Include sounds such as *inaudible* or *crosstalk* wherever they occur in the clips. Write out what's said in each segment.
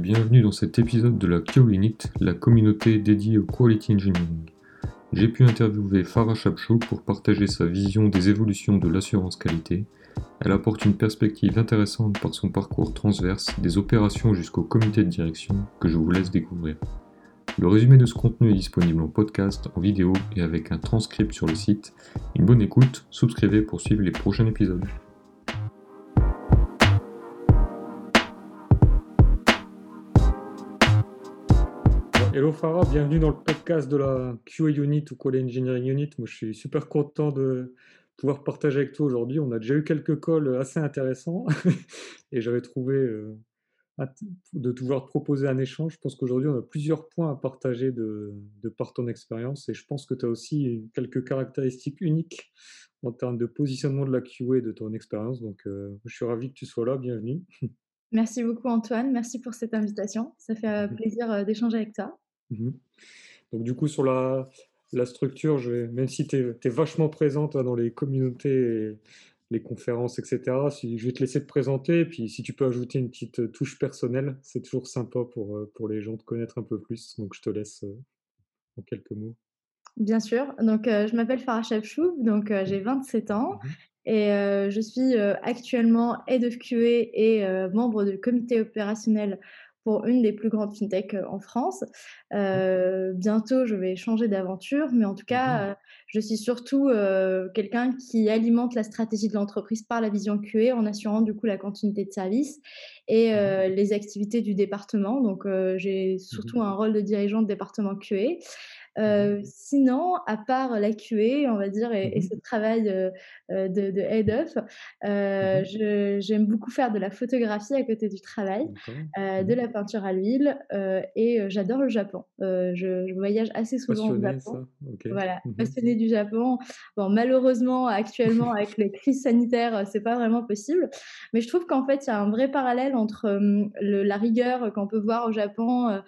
bienvenue dans cet épisode de la Unit, la communauté dédiée au Quality Engineering. J'ai pu interviewer Farah Chapchou pour partager sa vision des évolutions de l'assurance qualité. Elle apporte une perspective intéressante par son parcours transverse des opérations jusqu'au comité de direction que je vous laisse découvrir. Le résumé de ce contenu est disponible en podcast, en vidéo et avec un transcript sur le site. Une bonne écoute, souscrivez pour suivre les prochains épisodes. Hello Farah, bienvenue dans le podcast de la QA Unit ou Call Engineering Unit. Moi, je suis super content de pouvoir partager avec toi aujourd'hui. On a déjà eu quelques calls assez intéressants *laughs* et j'avais trouvé euh, de pouvoir te proposer un échange. Je pense qu'aujourd'hui, on a plusieurs points à partager de, par ton expérience et je pense que tu as aussi quelques caractéristiques uniques en termes de positionnement de la QA et de ton expérience. Donc, euh, je suis ravi que tu sois là. Bienvenue. *laughs* Merci beaucoup Antoine, merci pour cette invitation. Ça fait euh, mmh plaisir d'échanger avec toi. Mmh Donc du coup, sur la, la structure, je même si tu es, vachement présente dans les communautés, les conférences, etc., si, je vais te laisser te présenter, et puis si tu peux ajouter une petite touche personnelle, c'est toujours sympa pour, euh, pour les gens de connaître un peu plus. Donc je te laisse euh, en quelques mots. Bien sûr. Donc, euh, je m'appelle Farah Chapchou, donc j'ai 27 ans mmh et je suis actuellement Head of QA et membre du comité opérationnel pour une des plus grandes fintechs en France. Mmh. bientôt, je vais changer d'aventure, mais en tout cas, mmh je suis surtout quelqu'un qui alimente la stratégie de l'entreprise par la vision QA en assurant du coup la continuité de service et mmh les activités du département. Donc, j'ai surtout un rôle de dirigeant de département QA. Mmh sinon, à part la QA, on va dire, et, mmh ce travail de, head of, mmh j'aime beaucoup faire de la photographie à côté du travail, de la peinture à l'huile, et j'adore le Japon. Je, voyage assez souvent au Japon. Voilà, passionnée du Japon. Bon, malheureusement, actuellement, avec les crises sanitaires, c'est pas vraiment possible. Mais je trouve qu'en fait, il y a un vrai parallèle entre la rigueur qu'on peut voir au Japon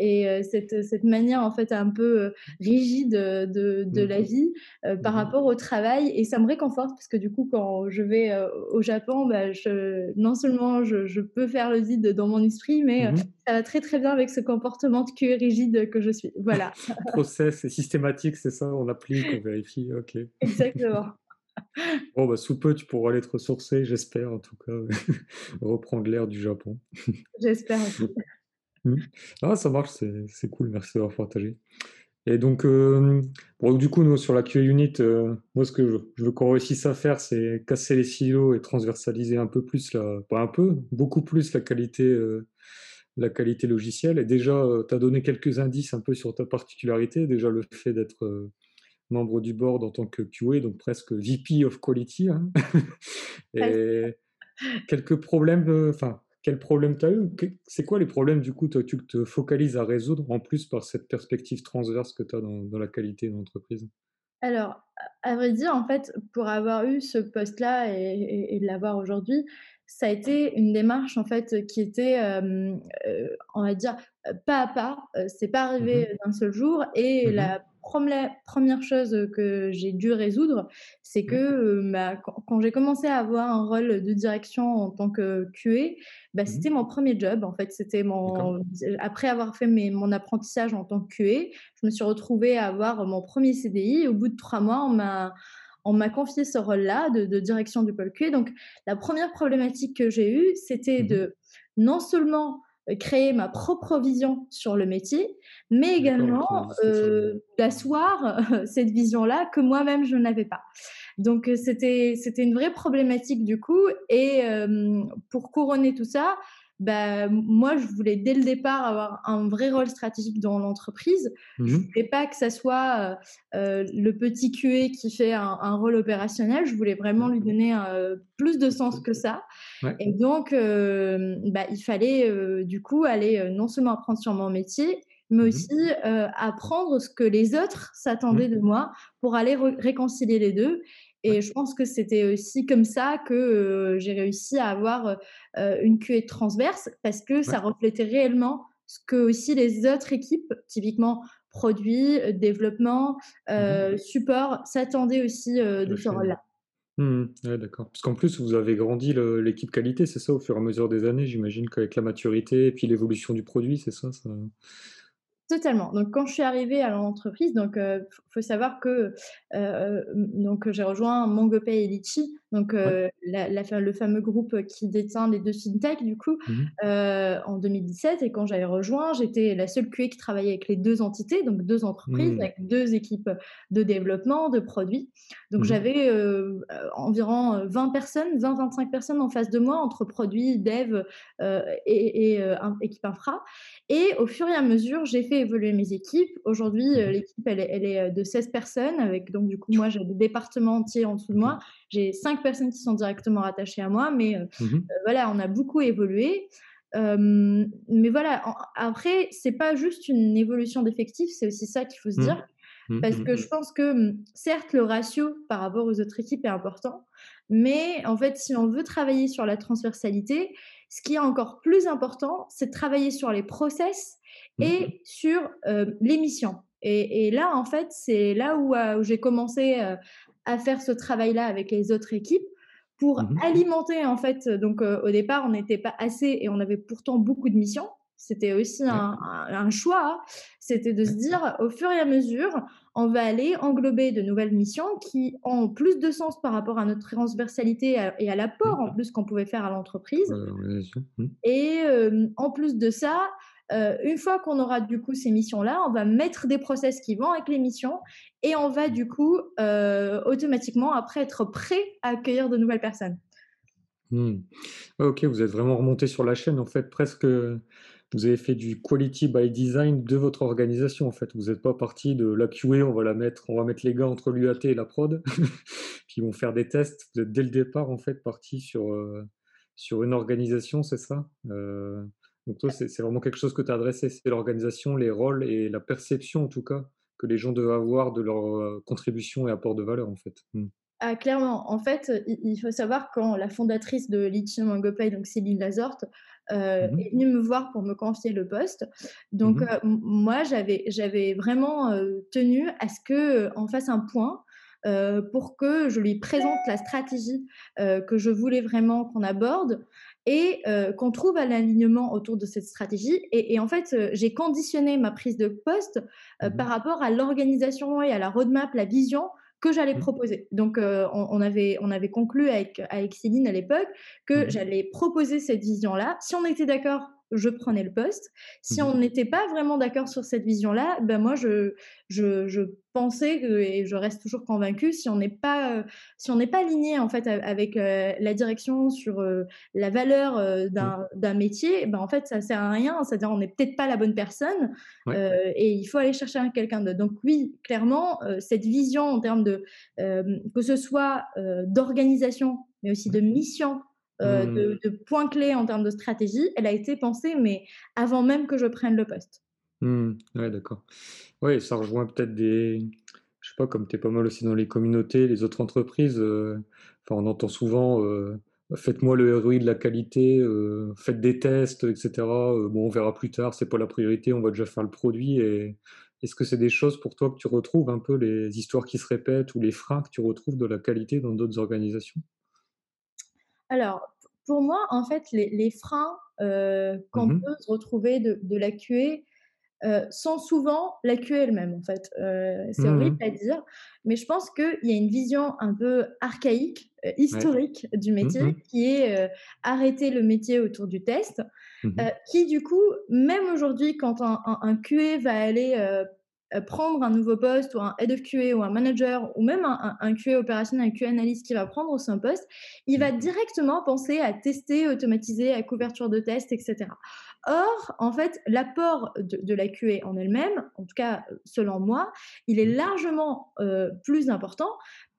et cette, cette manière, en fait, un peu euh, rigide de, de la mmh vie euh, par mmh rapport au travail. Et ça me réconforte parce que du coup quand je vais euh, au Japon bah, je, non seulement je, peux faire le vide dans mon esprit mais mmh ça va très très bien avec ce comportement de queue rigide que je suis. Voilà. *laughs* Process c'est systématique c'est ça on applique on vérifie ok. *laughs* Exactement. Bon, bah, sous peu, tu pourras aller te ressourcer, j'espère, en tout cas, *laughs* reprendre l'air du Japon. J'espère Ah, ça marche, c'est cool, merci d'avoir partagé. Et donc, euh, du coup, nous, sur la QA Unit, euh, moi, ce que je, veux qu'on réussisse à faire, c'est casser les silos et transversaliser un peu plus, la, pas un peu, beaucoup plus la qualité, euh, la qualité logicielle. Et déjà, tu as donné quelques indices un peu sur ta particularité. Déjà, le fait d'être membre du board en tant que QA, donc presque VP of Quality. Hein. *laughs* et quelques problèmes, enfin, quel problème tu as eu C'est quoi les problèmes du coup tu te focalises à résoudre en plus par cette perspective transverse que tu as dans, la qualité de l'entreprise Alors, à vrai dire, en fait, pour avoir eu ce poste-là et, l'avoir aujourd'hui, ça a été une démarche en fait qui était, euh, on va dire, pas à pas. c'est pas arrivé mmh d'un seul jour et mmh la première chose que j'ai dû résoudre, c'est que bah, quand, j'ai commencé à avoir un rôle de direction en tant que QA, bah, mmh c'était mon premier job. En fait, c'était mon après avoir fait mon apprentissage en tant que QA, je me suis retrouvée à avoir mon premier CDI. Au bout de trois mois, on m'a on m'a confié ce rôle-là de, direction du pôle QA. Donc, la première problématique que j'ai eue, c'était mmh de non seulement euh, créer ma propre vision sur le métier, mais également euh, d'asseoir *laughs* cette vision-là que moi-même je n'avais pas. Donc euh, c'était c'était une vraie problématique du coup et pour couronner tout ça, bah, moi, je voulais dès le départ avoir un vrai rôle stratégique dans l'entreprise. Je ne mmh voulais pas que ça soit le petit QA qui fait un, rôle opérationnel. Je voulais vraiment lui donner plus de sens que ça. Et donc, bah, il fallait du coup aller non seulement apprendre sur mon métier, mais mmh aussi apprendre ce que les autres s'attendaient de moi pour aller réconcilier les deux. Et je pense que c'était aussi comme ça que j'ai réussi à avoir une QA transverse parce que ça reflétait réellement ce que aussi les autres équipes, typiquement produits, développement, mmh support, s'attendaient aussi de ce rôle-là. Mmh Ouais, d'accord. Parce qu'en plus, vous avez grandi l'équipe qualité, c'est ça, au fur et à mesure des années? J'imagine qu'avec la maturité et puis l'évolution du produit, c'est ça? Ça Totalement. Donc quand je suis arrivée à l'entreprise, donc faut savoir que, heu, donc j'ai rejoint MangoPay et Litchi, donc ouais. heu, la la fa le fameux groupe qui détient les 2 fintechs du coup, Mmh en 2017 et quand j'avais rejoint, j'étais la seule QA qui travaillait avec les 2 entités, donc 2 entreprises Mmh. avec 2 équipes de développement, de produits. Donc Mmh j'avais, environ, heu, 20 personnes, 20-25 personnes en face de moi entre produits, dev, et équipe infra et au fur et à mesure, j'ai fait évoluer mes équipes. Aujourd'hui, l'équipe, elle est elle est, heu, de 16 personnes avec donc du coup, moi, j'ai des départements entiers en dessous de moi. J'ai 5 personnes qui sont directement rattachées à moi, mais, heu, Mmh voilà, on a beaucoup évolué. Mais voilà, en après, c'est pas juste une évolution d'effectifs, c'est aussi ça qu'il faut se Mmh. dire. Mmh Parce que je pense que, mmh, certes, le ratio par rapport aux autres équipes est important, mais en fait, si on veut travailler sur la transversalité, ce qui est encore plus important, c'est de travailler sur les process Mmh. et sur, heu, les missions. Et et là, en fait, c'est là où, où j'ai commencé, heu, à faire ce travail-là avec les autres équipes pour Mmh alimenter, en fait, donc heu, au départ, on n'était pas assez et on avait pourtant beaucoup de missions. C'était aussi un un un choix, hein. C'était de se dire, au fur et à mesure, on va aller englober de nouvelles missions qui ont plus de sens par rapport à notre transversalité et à l'apport en plus qu'on pouvait faire à l'entreprise. Mmh. et en plus de ça, heu, une fois qu'on aura du coup ces missions-là, on va mettre des process qui vont avec les missions et on va du coup, heu, automatiquement après être prêt à accueillir de nouvelles personnes. Ouais, OK, vous êtes vraiment remonté sur la chaîne, en fait, presque, vous avez fait du quality by design de votre organisation, en fait. Vous êtes pas parti de la QA, on va la mettre on va mettre les gars entre l'UAT et la prod, *laughs* qui vont faire des tests. Vous êtes dès le départ, en fait, parti sur, heu, sur une organisation, c'est ça? Donc toi, c'est vraiment quelque chose que tu as adressé, c'est l'organisation, les rôles et la perception, en tout cas, que les gens doivent avoir de leur, heu, contribution et apport de valeur, en fait. Mmh. Ah clairement, en fait, il il faut savoir quand la fondatrice de Lithium Mangopay, donc Céline Lazorte, heu, Mmh mh. est venue me voir pour me confier le poste. Mmh Donc, heu, mh. m moi j'avais vraiment, tenu à ce que, heu, on fasse un point, pour que je lui présente la stratégie, que je voulais vraiment qu'on aborde et heu, qu'on trouve un alignement autour de cette stratégie et et en fait, heu, j'ai conditionné ma prise de poste, heu, Mmh par rapport à l'organisation et à la roadmap, la vision que j'allais Mmh. proposer. Donc, on avait on avait conclu avec avec Céline à l'époque que Mmh j'allais proposer cette vision-là. Si on était d'accord, je prenais le poste. Si Mmh on n'était pas vraiment d'accord sur cette vision-là, ben moi je je je pensais que et je reste toujours convaincue, si on n'est pas, heu, si on n'est pas aligné en fait avec, heu, la direction sur, heu, la valeur, Mmh. d'un métier, ben en fait ça sert à rien. C'est-à-dire on n'est peut-être pas la bonne personne, Ouais. et il faut aller chercher un quelqu'un d'autre. Donc oui, clairement, cette vision en termes de, que ce soit, d'organisation, mais aussi de mission, heu, Mmh. de de points clés en termes de stratégie, elle a été pensée, mais avant même que je prenne le poste. Mmh. Ouais, d'accord. Ouais, ça rejoint peut-être des je sais pas, comme tu es pas mal aussi dans les communautés, les autres entreprises, heu, enfin, on entend souvent, heu: «Faites-moi le ROI de la qualité, faites des tests et cetera, heu, bon, on verra plus tard, c'est pas la priorité, on va déjà faire le produit» et est-ce que c'est des choses pour toi que tu retrouves un peu, les histoires qui se répètent ou les freins que tu retrouves de la qualité dans d'autres organisations? Alors, pour moi, en fait, les les freins, Mmh qu'on peut se retrouver de de la QA, heu, sont souvent la QA elle-même, en fait. C'est Mmh horrible à dire, mais je pense qu'il y a une vision un peu archaïque, Ouais. historique du Mmh métier qui est, arrêter le métier autour du test, qui du coup, même aujourd'hui, quand un un un QA va aller, prendre un nouveau poste ou un head of QA ou un manager ou même un un un QA opérationnel, un QA analyst qui va prendre son poste, il va directement penser à tester, automatiser, à couverture de tests et cetera. Or, en fait, l'apport de de la QA en elle-même, en tout cas, selon moi, il est Mmh. largement, heu, plus important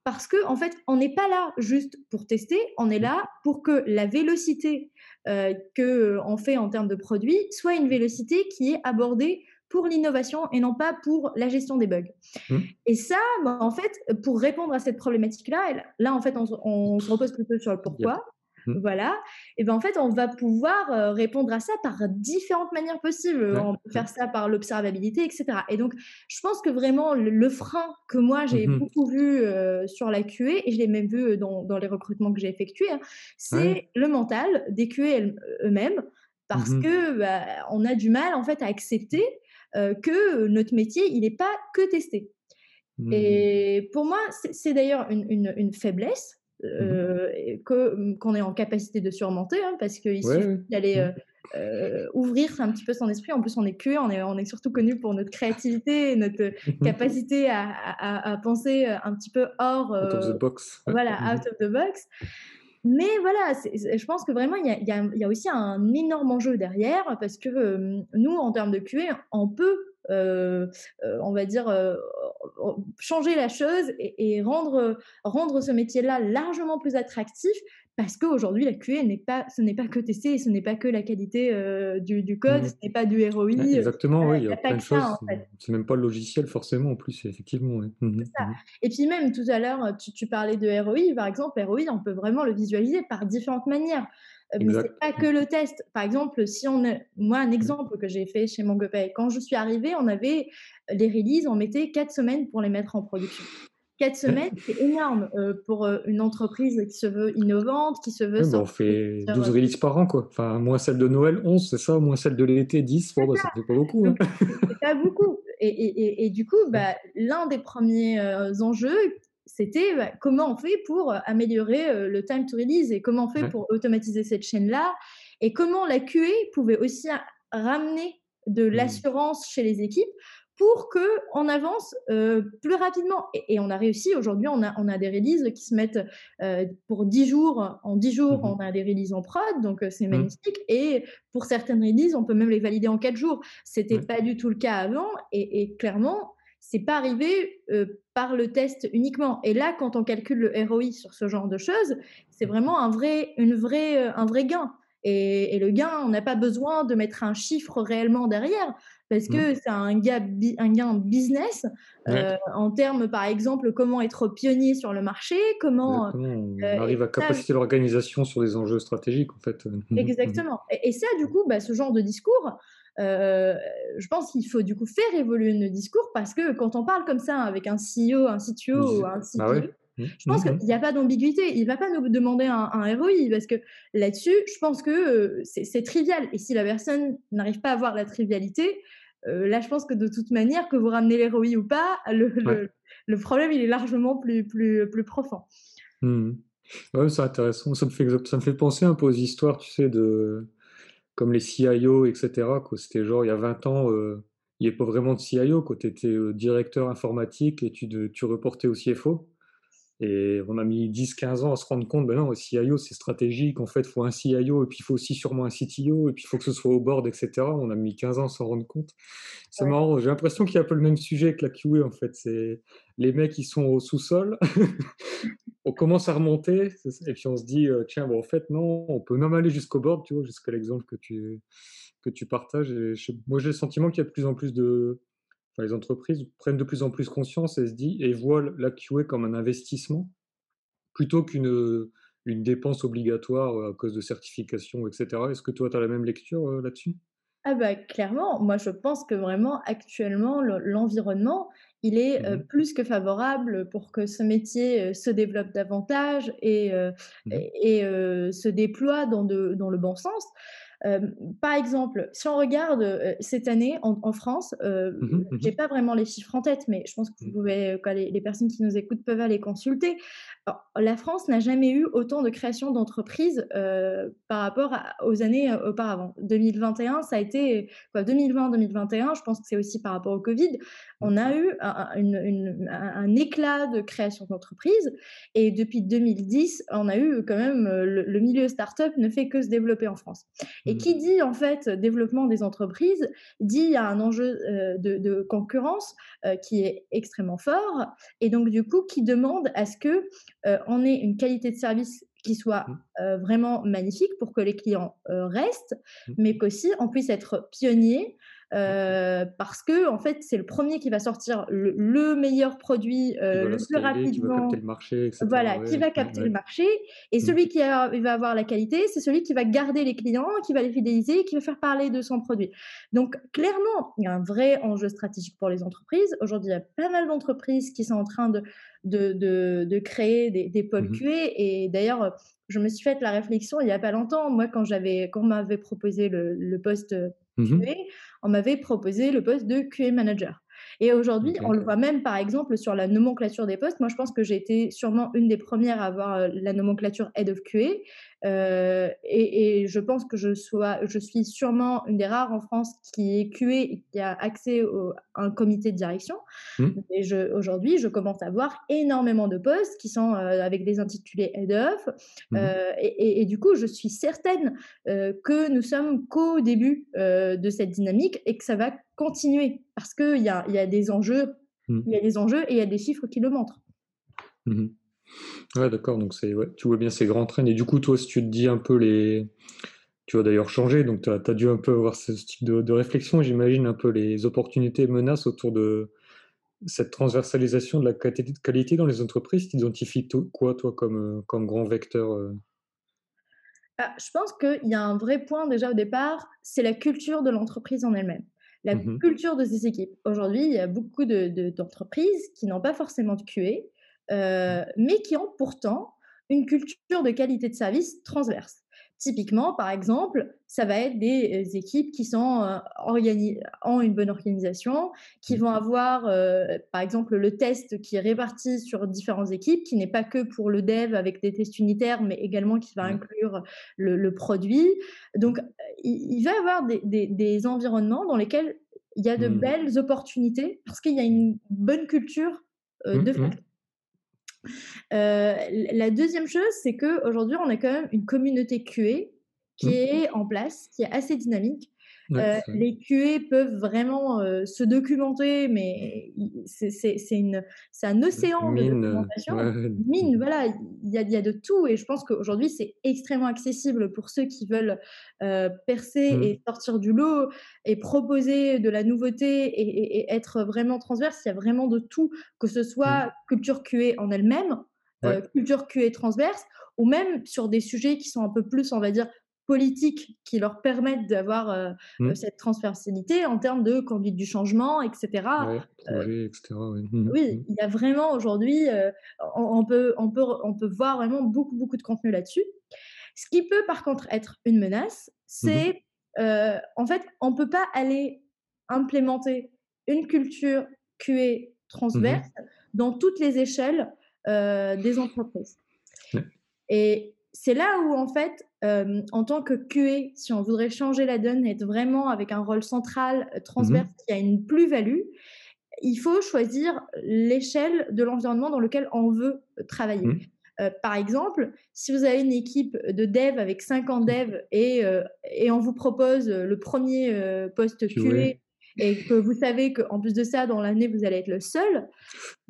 parce qu'en fait, on n'est pas là juste pour tester, on est Mmh. là pour que la vélocité, heu, qu'on fait en termes de produits soit une vélocité qui est abordée pour l'innovation et non pas pour la gestion des bugs. Mmh. Et ça, bah, en fait, pour répondre à cette problématique-là, là, en fait, on se on se repose plutôt sur le pourquoi. Mmh. voilà, et ben en fait, on va pouvoir, heu, répondre à ça par différentes manières possibles. Ouais, On peut faire ça par l'observabilité et cetera et donc je pense que vraiment le le frein que moi j'ai Mmh mh. beaucoup vu, heu, sur la QA et je l'ai même vu, dans dans les recrutements que j'ai effectués, hein, Ouais. c'est le mental des QA eux-mêmes parce que, bah, on a du mal en fait à accepter, que notre métier, il est pas que testé Mmh. et pour moi, c'est d'ailleurs une une une faiblesse, Mmh et que, mmh, qu'on est en capacité de surmonter, hein, parce qu'il suffit ouais. d'aller, heu, ouvrir un petit peu son esprit. En plus, on est QA, on est on est surtout connu pour notre créativité et notre, *laughs* capacité à à à à penser, un petit peu hors, Out of the heu, box, voilà, out of the box. Mais voilà, je pense que vraiment il y a aussi un énorme enjeu derrière parce que, hem, nous, en termes de QA, on peut, heu heu, on va dire, changer la chose et et rendre, heu, rendre ce métier-là largement plus attractif parce qu'aujourd'hui la QA n'est pas ce n'est pas que tester et ce n'est pas que la qualité, heu, du du code, Mmh. ce n'est pas du ROI, exactement, ouais, il y a plein de ça, en choses, fait. c'est même pas le logiciel forcément en plus, effectivement. Mmh ça Mmh mh. et puis même tout à l'heure, tu tu parlais de ROI, par exemple, ROI, on peut vraiment le visualiser par différentes manières, mais c'est Exact. pas que Mmh. le test. Par exemple, si on est moi, un Ouais. exemple que j'ai fait chez MongoPay, quand je suis arrivée, on avait les releases, on mettait 4 semaines pour les mettre en production. 4 Ouais. *laughs* semaines, c'est énorme, heu, pour, heu, une entreprise qui se veut innovante, qui se veut bah, on fait plusieurs, 12 heu releases par an, quoi. Enfin, moins celle de Noël, 11, c'est ça? Moins celle de l'été, 10. Bon, bah, ça, fait pas beaucoup, hein. c'est pas beaucoup et et et et du coup, *laughs* bah, l'un des 1ers, heu, enjeux, c'était, bah, comment on fait pour, heu, améliorer, heu, le time to release et comment on fait Ouais. pour automatiser cette chaîne-là et comment la QA pouvait aussi ramener de Mmh. l'assurance chez les équipes pour qu'on avance, heu, plus rapidement et et on a réussi. Aujourd'hui, on a on a des releases qui se mettent, pour 10 jours. En 10 jours, Mmh on a des releases en prod, donc c'est Mmh. magnifique et pour certaines releases, on peut même les valider en 4 jours. C'était Ouais. pas du tout le cas avant et et clairement, c'est pas arrivé, heu, par le test uniquement et là, quand on calcule le ROI sur ce genre de choses, c'est Mmh vraiment un vrai une vraie, heu, un vrai gain et et le gain, on n'a pas besoin de mettre un chiffre réellement derrière parce Mmh. que c'est un gain business, Ouais. heu, en termes, par exemple, comment être pionnier sur le marché, comment, on arrive à capaciter l'organisation sur les enjeux stratégiques, en fait. Mmh mh. Mmh mh. Exactement et et ça, du coup, bah, ce genre de discours, heu, je pense qu'il faut, du coup, faire évoluer nos discours parce que quand on parle comme ça avec un CEO, un CTO ou un bah, ouais. CPO, Mmh. je pense Mmh qu'il mh. y a pas d'ambiguïté. Il va pas nous demander un un ROI parce que là-dessus, je pense que, heu, c'est trivial et si la personne n'arrive pas à voir la trivialité, heu, là, je pense que de toute manière, que vous ramenez les ROI ou pas, le Ouais. le le problème, il est largement plus plus plus profond. Mmh mh. Ouais, c'est intéressant. Ça me fait ça me fait penser un peu aux histoires, tu sais, de comme les CIO et cetera, quoi. C'était genre il y a 20 ans, heu, il y avait pas vraiment de CIO. Tu étais, heu, directeur informatique et tu de tu reportais au CFO et on a mis 10-15 ans à se rendre compte, ben non, le CIO, c'est stratégique. En fait, il faut un CIO et puis il faut aussi sûrement un CTO et puis il faut que ce soit au board et cetera. On a mis 15 ans à s'en rendre compte. C'est Ouais. marrant, j'ai l'impression qu'il y a un peu le même sujet que la QA, en fait. C'est les mecs, ils sont au sous-sol. *laughs* On commence à remonter, et puis on se dit, heu: «Tiens, en fait, non, on peut même aller jusqu'au board», tu vois? Jusqu'à l'exemple que tu partages moi, j'ai le sentiment qu'il y a de plus en plus de les entreprises prennent de plus en plus conscience et se dit et voient la QA comme un investissement plutôt qu'une, dépense obligatoire, heu, à cause de certifications et cetera. Est-ce que toi, tu as la même lecture, heu, là-dessus? Ah bah, clairement, moi je pense que vraiment actuellement le l'environnement, il est, Mmh heu, mh. plus que favorable pour que ce métier, heu, se développe davantage et heu Mmh et et se déploie dans de dans le bon sens. Par exemple, si on regarde, cette année en en France, Mmh heu, mh. Mmh j'ai pas vraiment les chiffres en tête, mais je pense que vous pouvez, les personnes qui nous écoutent peuvent aller consulter. Alors, la France n'a jamais eu autant de création d'entreprises, heu, par rapport à aux années, heu, auparavant. 2021, ça a été quoi 2020-2021, je pense que c'est aussi par rapport au covid, on a eu un un une une un un éclat de création d'entreprises et depuis 2010, on a eu quand même, heu, le le milieu start-up ne fait que se développer en France et Mmh. qui dit, en fait, développement des entreprises, dit il y a un enjeu, de de concurrence, qui est extrêmement fort et donc du coup, qui demande à ce que, heu, on ait une qualité de service qui soit, Mmh. heu, vraiment magnifique pour que les clients, heu, restent, Mmh. mais qu'aussi on puisse être pionnier, euh, parce que en fait, c'est le premier qui va sortir le, meilleur produit euh, le plus rapidement. Qui va capter le marché, etc. Voilà, qui va capter le marché. Et mmh. celui qui va avoir la qualité, c'est celui qui va garder les clients, qui va les fidéliser, qui va faire parler de son produit. Donc, clairement, il y a un vrai enjeu stratégique pour les entreprises. Aujourd'hui, il y a pas mal d'entreprises qui sont en train de, de, de, créer des, des pôles mmh QA. Et d'ailleurs, je me suis fait la réflexion il n'y a pas longtemps. Moi, quand j'avais, quand on m'avait proposé le, le poste Mmh QA, on m'avait proposé le poste de QA manager. Et aujourd'hui, on le voit même par exemple sur la nomenclature des postes. Moi, je pense que j'ai été sûrement une des premières à avoir la nomenclature Head of QA. Euh, et, je pense que je, sois, je suis sûrement une des rares en France qui est QA et qui a accès à un comité de direction. Mmh. Et aujourd'hui, je commence à voir énormément de postes qui sont euh, avec des intitulés Head of. Mmh. Euh, et, du coup, je suis certaine que nous sommes qu'au début de cette dynamique et que ça va continuer parce qu'il y a, y a des enjeux. Mmh. Il y a des enjeux et il y a des chiffres qui le montrent. Ouais, d'accord. Donc, c'est, ouais, tu vois bien ces grands trains. Et du coup, toi, si tu te dis un peu les. Tu vas d'ailleurs changer, donc tu as, dû un peu avoir ce type de, réflexion, j'imagine, un peu les opportunités et menaces autour de cette transversalisation de la qualité dans les entreprises. Tu identifies quoi, toi, comme, comme grand vecteur euh? ah, Je pense qu'il y a un vrai point déjà au départ, c'est la culture de l'entreprise en elle-même la mmh culture de ces équipes. Aujourd'hui, il y a beaucoup d'entreprises de, qui n'ont pas forcément de QA, euh, mais qui ont pourtant une culture de qualité de service transverse. Typiquement, par exemple, ça va être des euh, équipes qui sont euh, ont une bonne organisation, qui vont mmh. avoir, par exemple, le test qui est réparti sur différentes équipes, qui n'est pas que pour le dev avec des tests unitaires, mais également qui va mmh. inclure le, produit. Donc, il, va y avoir des, des, environnements dans lesquels il y a de belles opportunités parce qu'il y a une bonne culture de fait. Euh, la deuxième chose, c'est qu'aujourd'hui, on a quand même une communauté QA qui mmh. est en place, qui est assez dynamique. Euh, les QA peuvent vraiment euh, se documenter, mais c'est un océan de documentation. Mine, voilà, il y a, y a, de tout. Et je pense qu'aujourd'hui, c'est extrêmement accessible pour ceux qui veulent percer mmh. et sortir du lot et proposer de la nouveauté et, être vraiment transverse. Il y a vraiment de tout, que ce soit mmh. culture QA en elle-même, culture QA transverse, ou même sur des sujets qui sont un peu plus, on va dire, politiques qui leur permettent d'avoir euh, mmh. euh, cette transversalité en termes de conduite du changement, etc. Ouais, projet, etc. Oui, mmh, mmh. il y a vraiment aujourd'hui, euh, on, peut, on, peut, on peut voir vraiment beaucoup, beaucoup de contenu là-dessus. Ce qui peut par contre être une menace, c'est en fait, on ne peut pas aller implémenter une culture QA transverse dans toutes les échelles des entreprises. Et c'est là où, en fait, euh, en tant que QA, si on voudrait changer la donne, être vraiment avec un rôle central, euh, transverse, mmh qui a une plus-value, il faut choisir l'échelle de l'environnement dans lequel on veut euh, travailler. Mmh. par exemple, si vous avez une équipe de dev avec 50 mmh. devs et, et on vous propose le premier poste QA et que vous savez qu'en plus de ça, dans l'année, vous allez être le seul,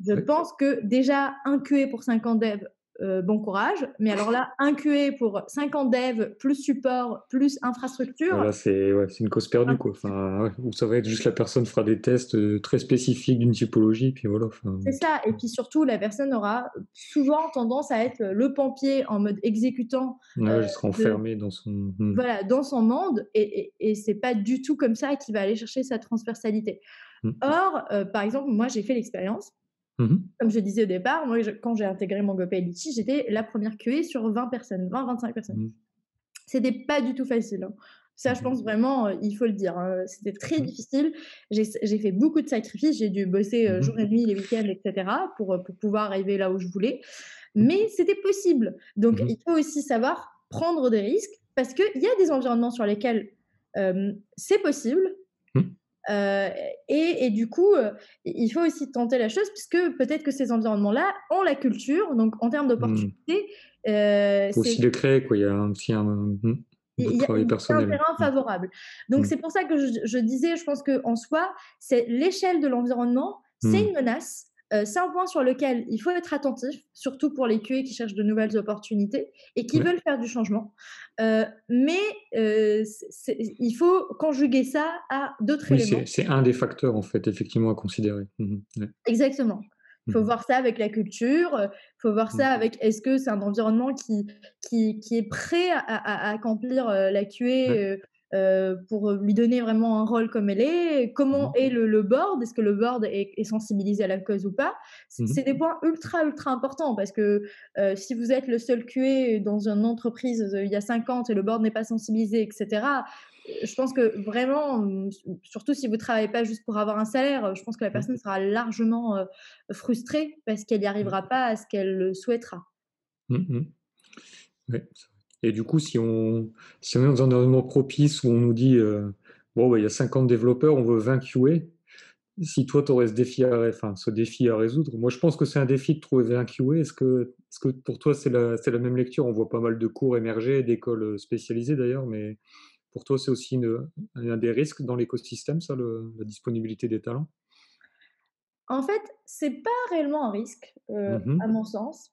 je pense que déjà un QA pour 50 devs, euh, bon courage. Mais alors là, un QA pour 50 devs, plus support, plus infrastructure. Là, c'est une cause perdue. Quoi. Enfin, ça va être juste la personne fera des tests euh, très spécifiques d'une typologie. Puis voilà, C'est ça. Et puis surtout, la personne aura souvent tendance à être le pompier en mode exécutant. Ouais, euh, sera enfermé dans son. Hmm. Voilà, dans son monde. Et, et, et c'est pas du tout comme ça qu'il va aller chercher sa transversalité. Hmm. Or, euh, par exemple, moi, j'ai fait l'expérience. Mmh Comme je disais au départ, moi, quand j'ai intégré mon GoPay j'étais la première QA sur 20 personnes, 20-25 personnes. Mmh. C'était pas du tout facile. Hein. Ça, je mmh pense vraiment, euh, il faut le dire. Hein. C'était très difficile. J'ai fait beaucoup de sacrifices. J'ai dû bosser euh, jour et nuit, les week-ends, etc. Pour, euh, pour pouvoir arriver là où je voulais. Mais c'était possible. Donc, il faut aussi savoir prendre des risques parce qu'il y a des environnements sur lesquels c'est possible. Euh, et, du coup, euh, il faut aussi tenter la chose, puisque peut-être que ces environnements-là ont la culture, donc en termes d'opportunités. Mmh. Euh, aussi le créer, quoi. Il y a aussi un, mmh, il y a un terrain mmh. favorable. Donc c'est pour ça que je, disais, je pense qu'en soi, c'est l'échelle de l'environnement, c'est une menace. C'est un point sur lequel il faut être attentif, surtout pour les QA qui cherchent de nouvelles opportunités et qui veulent faire du changement. mais il faut conjuguer ça à d'autres oui, éléments. C'est un des facteurs, en fait, effectivement, à considérer. Mmh Exactement. Il faut mmh voir ça avec la culture, il faut voir ça mmh. avec est-ce que c'est un environnement qui, qui, qui, est prêt à, accomplir la QA pour lui donner vraiment un rôle comme elle est, comment est le, board, est-ce que le board est, sensibilisé à la cause ou pas? C'est des points ultra, ultra importants parce que si vous êtes le seul QA dans une entreprise il y a 50 et le board n'est pas sensibilisé, etc., je pense que vraiment, mmh, surtout si vous ne travaillez pas juste pour avoir un salaire, je pense que la mmh. personne sera largement frustrée parce qu'elle n'y mmh. arrivera pas à ce qu'elle souhaitera. Et du coup, si on, si on est dans un environnement propice où on nous dit, bon, bah, il y a 50 développeurs, on veut 20 QA, si toi, tu aurais ce défi, à, enfin, ce défi à résoudre, moi, je pense que c'est un défi de trouver 20 QA. Est-ce que, est que pour toi, c'est la, la même lecture? On voit pas mal de cours émerger, d'écoles spécialisées d'ailleurs, mais pour toi, c'est aussi un des risques dans l'écosystème, ça, la disponibilité des talents? En fait, c'est pas réellement un risque, euh, mmh à mon sens.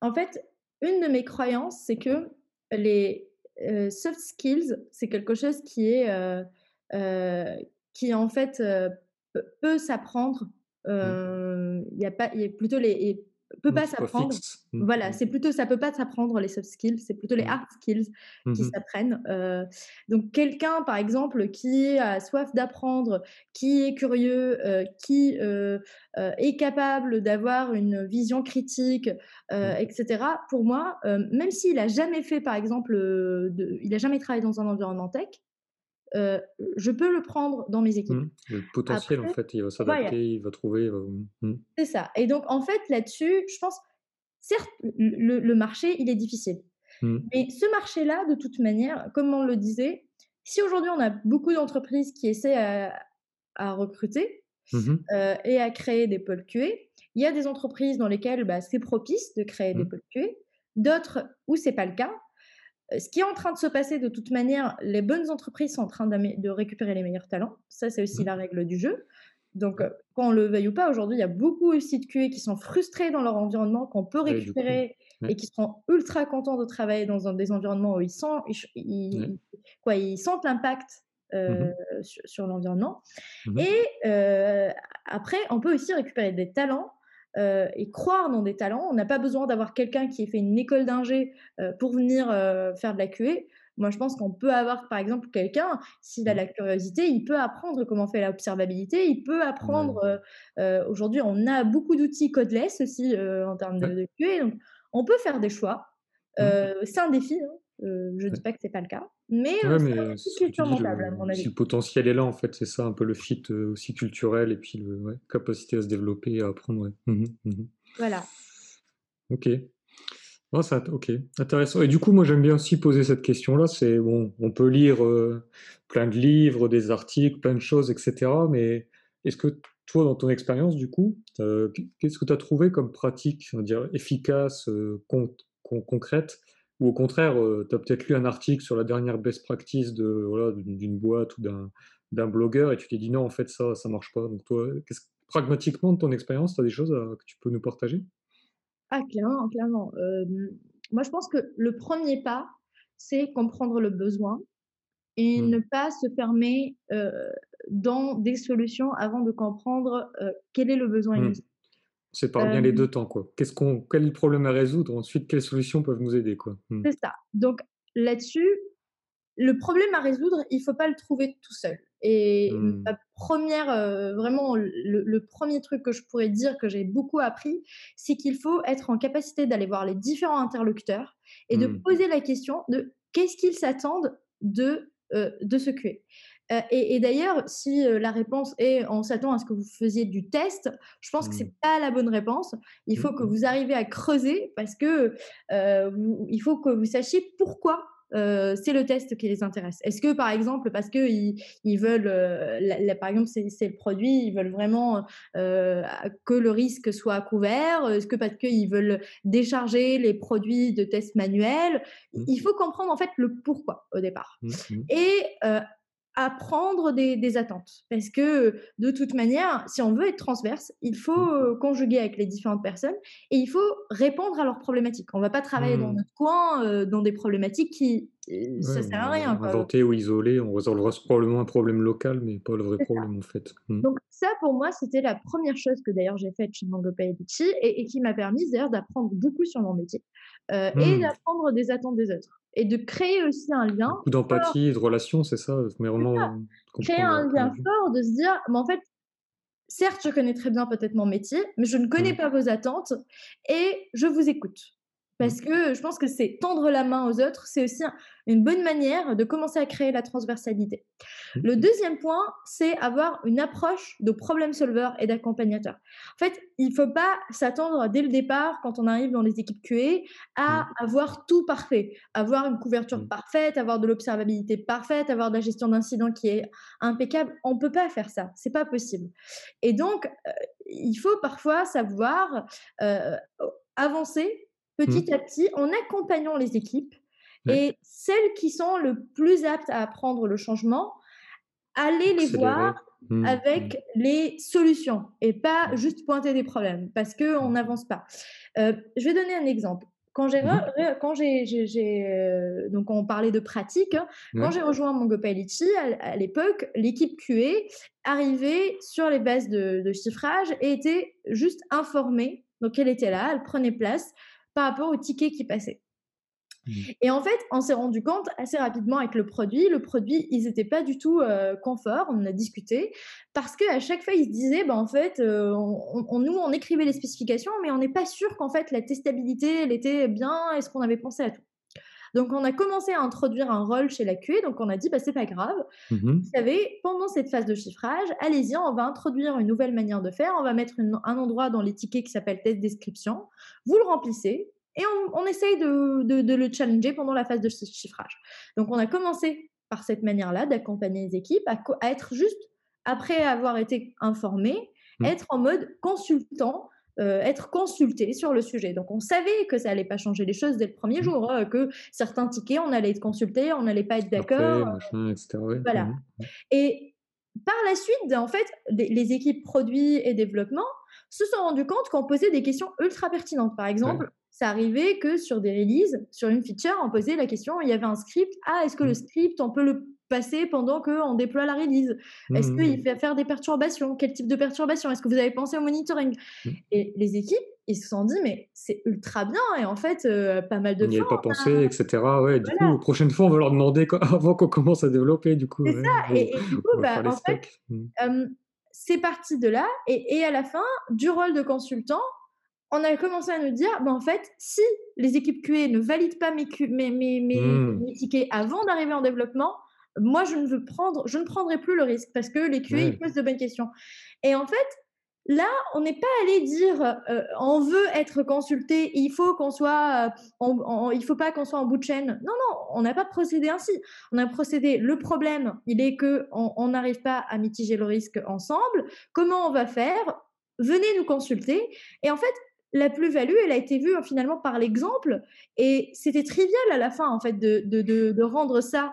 En fait, une de mes croyances, c'est que les euh, soft skills, c'est quelque chose qui est, euh, qui en fait peut s'apprendre. Mmh. Il y a pas, il y a plutôt les peut pas s'apprendre. Mmh, voilà, mmh. c'est plutôt ça peut pas s'apprendre les soft skills, c'est plutôt les mmh. hard skills qui s'apprennent. donc quelqu'un par exemple qui a soif d'apprendre, qui est curieux, qui est capable d'avoir une vision critique, etc. Pour moi, même s'il a jamais fait par exemple, de, il a jamais travaillé dans un environnement tech, je peux le prendre dans mes équipes. Mmh. Le potentiel, en fait, il va s'adapter, il va trouver. Mmh. C'est ça. Et donc, en fait, là-dessus, je pense, certes, le, marché, il est difficile. Mmh. Mais ce marché-là, de toute manière, comme on le disait, si aujourd'hui on a beaucoup d'entreprises qui essaient à, recruter et à créer des pôles QA, il y a des entreprises dans lesquelles bah, c'est propice de créer des pôles QA, d'autres où c'est pas le cas ce qui est en train de se passer de toute manière, les bonnes entreprises sont en train de récupérer les meilleurs talents. Ça, c'est aussi mmh. la règle du jeu. Donc, qu'on le veuille ou pas, aujourd'hui, il y a beaucoup aussi de QA qui sont frustrés dans leur environnement, qu'on peut récupérer et qui seront ultra contents de travailler dans des environnements où ils, sentent, quoi, ils sentent l'impact mmh sur, l'environnement. Mmh et après, on peut aussi récupérer des talents euh, et croire dans des talents. On n'a pas besoin d'avoir quelqu'un qui ait fait une école d'ingé euh, pour venir euh, faire de la QA. Moi, je pense qu'on peut avoir, par exemple, quelqu'un, s'il a mmh. la curiosité, il peut apprendre comment faire l'observabilité, il peut apprendre. Aujourd'hui, on a beaucoup d'outils codeless aussi en termes de, QA. Donc, on peut faire des choix. Mmh. c'est un défi. Hein. Je ne dis pas que ce n'est pas le cas. Mais, c'est culture mentale, à mon avis. Si le potentiel est là, en fait, c'est ça un peu le fit aussi culturel et puis la capacité à se développer, à apprendre. Mmh mmh voilà. Ok. Oh, ça, ok, intéressant. Et du coup, moi, j'aime bien aussi poser cette question-là. C'est bon, on peut lire plein de livres, des articles, plein de choses, etc. Mais est-ce que toi, dans ton expérience, du coup, qu'est-ce que tu as trouvé comme pratique, on va dire, efficace, concrète ou au contraire, euh, tu as peut-être lu un article sur la dernière best practice de, voilà, d'une boîte ou d'un, d'un blogueur et tu t'es dit non, en fait, ça, ça marche pas. Donc, toi, pragmatiquement, de ton expérience, tu as des choses que tu peux nous partager? Ah, clairement, clairement. moi, je pense que le premier pas, c'est comprendre le besoin et mmh. ne pas se fermer dans des solutions avant de comprendre quel est le besoin mmh. C'est par bien les deux temps, quoi. Qu'est-ce qu'on, quel est le problème à résoudre? Ensuite, quelles solutions peuvent nous aider, quoi? Mmh. C'est ça. Donc là-dessus, le problème à résoudre, il faut pas le trouver tout seul. Et mmh. la première, vraiment, le, premier truc que je pourrais dire que j'ai beaucoup appris, c'est qu'il faut être en capacité d'aller voir les différents interlocuteurs et de mmh. poser la question de qu'est-ce qu'ils s'attendent de, de ce QA. Euh, et, d'ailleurs, si euh, la réponse est on s'attend à ce que vous faisiez du test, je pense que ce n'est mmh. pas la bonne réponse. Il faut que mmh. vous arriviez à creuser parce que euh, il faut que vous sachiez pourquoi c'est le test qui les intéresse. Est-ce que, par exemple, parce qu'ils ils veulent, par exemple, c'est le produit, ils veulent vraiment que le risque soit couvert Est-ce que parce qu'ils veulent décharger les produits de tests manuels mmh. Il faut comprendre en fait le pourquoi au départ. Et à prendre des, attentes. Parce que de toute manière, si on veut être transverse, il faut Mmh. euh, conjuguer avec les différentes personnes et il faut répondre à leurs problématiques. On ne va pas travailler dans Mmh. notre coin, euh, dans des problématiques qui, euh, Ouais, ça sert à rien. inventer ou isoler, on résolvera probablement un problème local, mais pas le vrai ça. problème en fait. Mmh. Donc ça, pour moi, c'était la première chose que d'ailleurs j'ai faite chez Mango Paedici et, et qui m'a permis d'ailleurs d'apprendre beaucoup sur mon métier euh, et d'apprendre des attentes des autres et de créer aussi un lien Beaucoup d'empathie, de relation, c'est ça, mais vraiment créer un lien fort de se dire, mais en fait, certes, je connais très bien peut-être mon métier, mais je ne connais Mmh. pas vos attentes et je vous écoute. Parce Mmh. que je pense que c'est tendre la main aux autres, c'est aussi un- une bonne manière de commencer à créer la transversalité. Mmh. Le deuxième point, c'est avoir une approche de problem solver et d'accompagnateur. En fait, il ne faut pas s'attendre dès le départ, quand on arrive dans les équipes QA, à Mmh. avoir tout parfait, avoir une couverture parfaite, avoir de l'observabilité parfaite, avoir de la gestion d'incidents qui est impeccable. On ne peut pas faire ça, c'est pas possible. Et donc, euh, il faut parfois savoir euh, avancer petit Mmh. à petit en accompagnant les équipes Ouais. et celles qui sont le plus aptes à apprendre le changement, aller les Accélérer. voir Mmh. Mmh. avec les solutions et pas Mmh. juste pointer des problèmes parce qu'on Mmh. n'avance pas. Euh, je vais donner un exemple. Quand j'ai, Mmh. quand j'ai, j'ai- j'ai, euh, donc on parlait de pratique, hein, quand j'ai rejoint MongoPyLitchi, à, à l'époque, l'équipe QA arrivait sur les bases de, de chiffrage et était juste informée. Donc elle était là, elle prenait place par rapport aux tickets qui passaient. Mmh. Et en fait, on s'est rendu compte assez rapidement avec le produit. Le produit, ils n'étaient pas du tout euh, confort. On en a discuté parce qu'à chaque fois, ils se disaient, bah, en fait, euh, on, on- nous, on écrivait les spécifications, mais on n'est pas sûr qu'en fait la testabilité, elle était bien. Est-ce qu'on avait pensé à tout Donc, on a commencé à introduire un rôle chez la QA. Donc, on a dit, bah, c'est pas grave. Mmh. Vous savez, pendant cette phase de chiffrage, allez-y, on va introduire une nouvelle manière de faire. On va mettre une- un endroit dans les tickets qui s'appelle test description. Vous le remplissez et on, on essaye de, de- de le challenger pendant la phase de chi- chiffrage. Donc, on a commencé par cette manière-là d'accompagner les équipes à, être juste, après avoir été informé, Mmh. être en mode consultant. Euh, être consulté sur le sujet. Donc, on savait que ça allait pas changer les choses dès le premier Mmh. jour, hein, que certains tickets, on allait être consulté, on n'allait pas être d'accord. machin, etc. Ouais. Voilà. Mmh. Et par la suite, en fait, les, équipes produits et développement se sont rendues compte qu'on posait des questions ultra pertinentes. Par exemple, ça arrivait que sur des releases, sur une feature, on posait la question, il y avait un script, ah, est-ce que le Mmh. script, on peut le passer pendant qu'on déploie la release Est-ce Mmh. qu'il fait faire des perturbations? Quel type de perturbations? Est-ce que vous avez pensé au monitoring? Mmh. Et les équipes, ils se sont dit, mais c'est ultra bien. Et en fait, euh, pas mal de On n'y fois, avait pas pensé, etc. Ouais, du Voilà. coup, prochaine fois, on va leur demander quoi- *laughs* avant qu'on commence à développer, du coup. C'est ouais. ça. Et, et du coup, On bah, en fait. Mmh. Euh, c'est parti de là. Et, et à la fin, du rôle de consultant, on a commencé à nous dire, bah, en fait, si les équipes QA ne valident pas mes, Q- mes, mes, mes- Mmh. mes tickets avant d'arriver en développement, moi, je ne, veux prendre, je ne prendrai plus le risque parce que les QA, ils posent de bonnes questions. Et en fait, là, on n'est pas allé dire, euh, on veut être consulté, il faut qu'on soit, euh, il faut pas qu'on soit en bout de chaîne. Non, non, on n'a pas procédé ainsi. On a procédé. Le problème, il est que on n'arrive pas à mitiger le risque ensemble. Comment on va faire? Venez nous consulter. Et en fait, la plus-value, elle a été vue finalement par l'exemple. Et c'était trivial à la fin, en fait, de, de, de, de rendre ça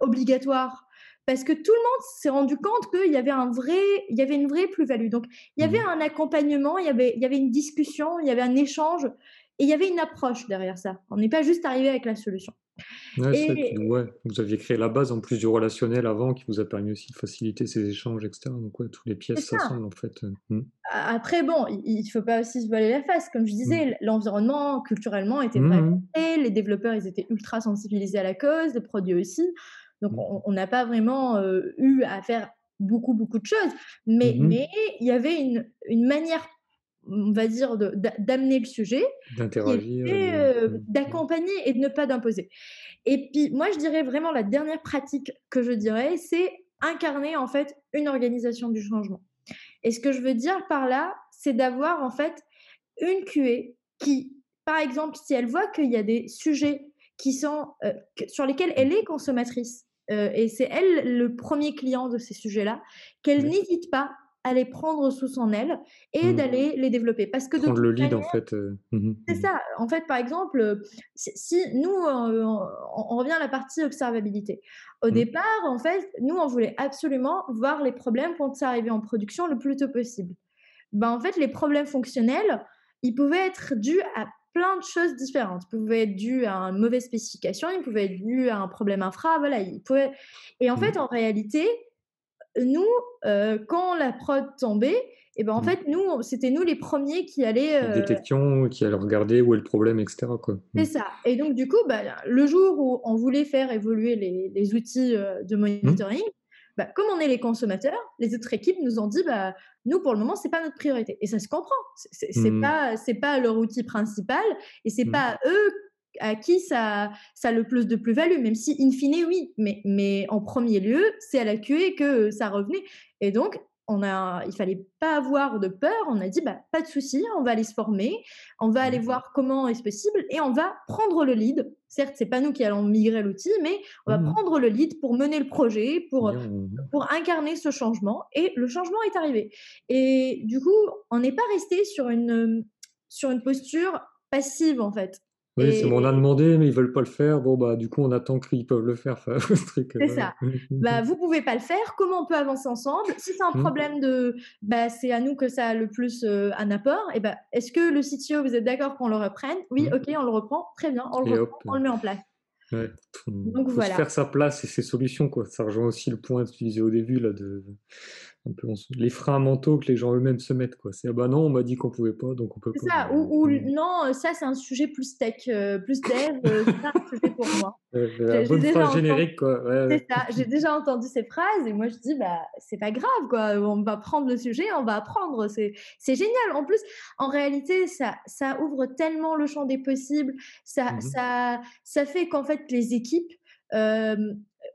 obligatoire. Parce que tout le monde s'est rendu compte qu'il y avait un vrai, il y avait une vraie plus-value. Donc, il y avait Mhm. un accompagnement, il y avait, il y avait une discussion, il y avait un échange, et il y avait une approche derrière ça. On n'est pas juste arrivé avec la solution. Ouais, Et- ouais, vous aviez créé la base en plus du relationnel avant qui vous a permis aussi de faciliter ces échanges, etc. Donc, ouais, toutes les pièces s'assemblent en fait. Mmh. A- Après, bon, il ne faut pas aussi se voiler la face. Comme je disais, l'environnement, culturellement, était Mhm. vraiment prêt. Les développeurs, ils étaient ultra sensibilisés à la cause, les produits aussi. Donc, on n'a pas vraiment euh, eu à faire beaucoup, beaucoup de choses. Mais mais il y avait une, une manière, on va dire, d'amener le sujet D'interagir. de- euh, d'accompagner et de ne pas d'imposer. Et puis, moi, je dirais vraiment la dernière pratique que je dirais, c'est incarner en fait une organisation du changement. Et ce que je veux dire par là, c'est d'avoir en fait une QA qui, par exemple, si elle voit qu'il y a des sujets qui sont, euh, sur lesquels elle est consommatrice, euh, et c'est elle le premier client de ces sujets-là, qu'elle n'hésite pas à les prendre sous son aile et Mmh. d'aller les développer. Parce que Prendre le lead en fait, mmh mh, c'est mmh mh. ça. En fait, par exemple, si nous, on on revient à la partie observabilité. Au Mmh. départ, en fait, nous, on voulait absolument voir les problèmes quand ça arrivait en production le plus tôt possible. Ben, en fait, les problèmes fonctionnels, ils pouvaient être dus à plein de choses différentes. Ils pouvaient être dus à une mauvaise spécification, ils pouvaient être dus à un problème infra, voilà, ils pouvaient et en fait, en réalité, nous, heu, quand la prod tombait et ben, en Mmh. fait, nous, c'était nous les premiers qui allaient, La heu détection, qui allait regarder où est le problème et cetera quoi. Mmh. c'est ça et donc du coup, bah, le jour où on voulait faire évoluer les les outils, heu, de Mmh. monitoring, bah, comme on est les consommateurs, les autres équipes nous ont dit: «Bah, nous, pour le moment, c'est pas notre priorité» et ça se comprend. C'est c'est c'est Mmh. pas c'est pas leur outil principal et c'est Mmh. pas eux à qui ça ça a le plus de plus-value, même si in fine, oui, mais mais en 1er lieu, c'est à la QA que ça revenait et donc on a il fallait pas avoir de peur. On a dit: «Bah, pas de souci, on va aller se former, on va aller voir comment est-ce possible et on va prendre le lead». Certes, c'est pas nous qui allons migrer l'outil, mais on va Mmh mh. prendre le lead pour mener le projet, pour, mmh pour incarner ce changement et le changement est arrivé et du coup, on n'est pas restés sur une, sur une posture passive, en fait Oui, c'est bon, on a demandé, mais ils veulent pas le faire. Bon, bah, du coup, on attend qu'ils peuvent le faire, enfin, truc, C'est ça. Bah, vous pouvez pas le faire, comment on peut avancer ensemble? Si c'est un Mmh. problème de bah, c'est à nous que ça a le plus, heu, un apport et bah, est-ce que le CTO, vous êtes d'accord qu'on le reprenne? «Oui, Mmh. OK, on le reprend, très bien, on le Et reprend, hop, on le met en place». ouais, Donc faut se voilà. faire sa place et ses solutions quoi. Ça rejoint aussi le point que tu disais au début là de un peu on se les freins mentaux que les gens eux-mêmes se mettent quoi. C'est: «Ah bah non, on m'a dit qu'on pouvait pas, donc on peut pas». ça, ou ou mmh. non, ça, c'est un sujet plus tech, heu, plus dev, heu, c'est pas un sujet pour moi. La j'ai bonne déjà phrase entendu générique quoi, ouais, c'est ça, j'ai déjà entendu ces phrases et moi je dis: «Bah, c'est pas grave quoi, on va prendre le sujet, on va apprendre, c'est c'est génial». En plus, en réalité, ça ça ouvre tellement le champ des possibles, ça Mmh mh. ça ça fait qu'en fait les équipes,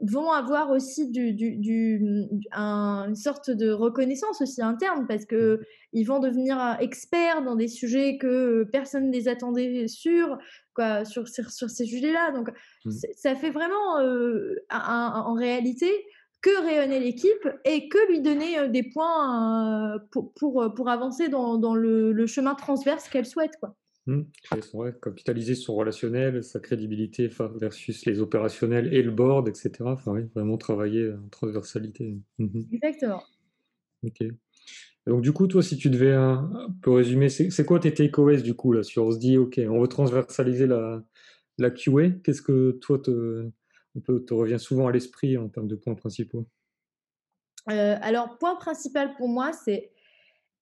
vont avoir aussi du du du, un une sorte de reconnaissance aussi interne parce Mmh. qu'ils vont devenir, heu, experts dans des sujets que personne ne les attendait sur quoi, sur sur sur ces sujets-là donc Mmh. c'est ça fait vraiment, un un en réalité, que rayonner l'équipe et que lui donner, des points, pour pour, avancer dans dans le le chemin transverse qu'elle souhaite, quoi. Mmh. Ouais, capitaliser son relationnel, sa crédibilité, versus les opérationnels et le board et cetera. Enfin oui, vraiment travailler en transversalité. Mmh mh. Exactement. OK. Donc du coup, toi, si tu devais un un peu résumer, c'est quoi tes takeaways du coup là, sur on se dit: «OK, on veut transversaliser la la QA». Qu'est-ce que toi te un peu te revient souvent à l'esprit en termes de points principaux? Heu, alors point principal pour moi, c'est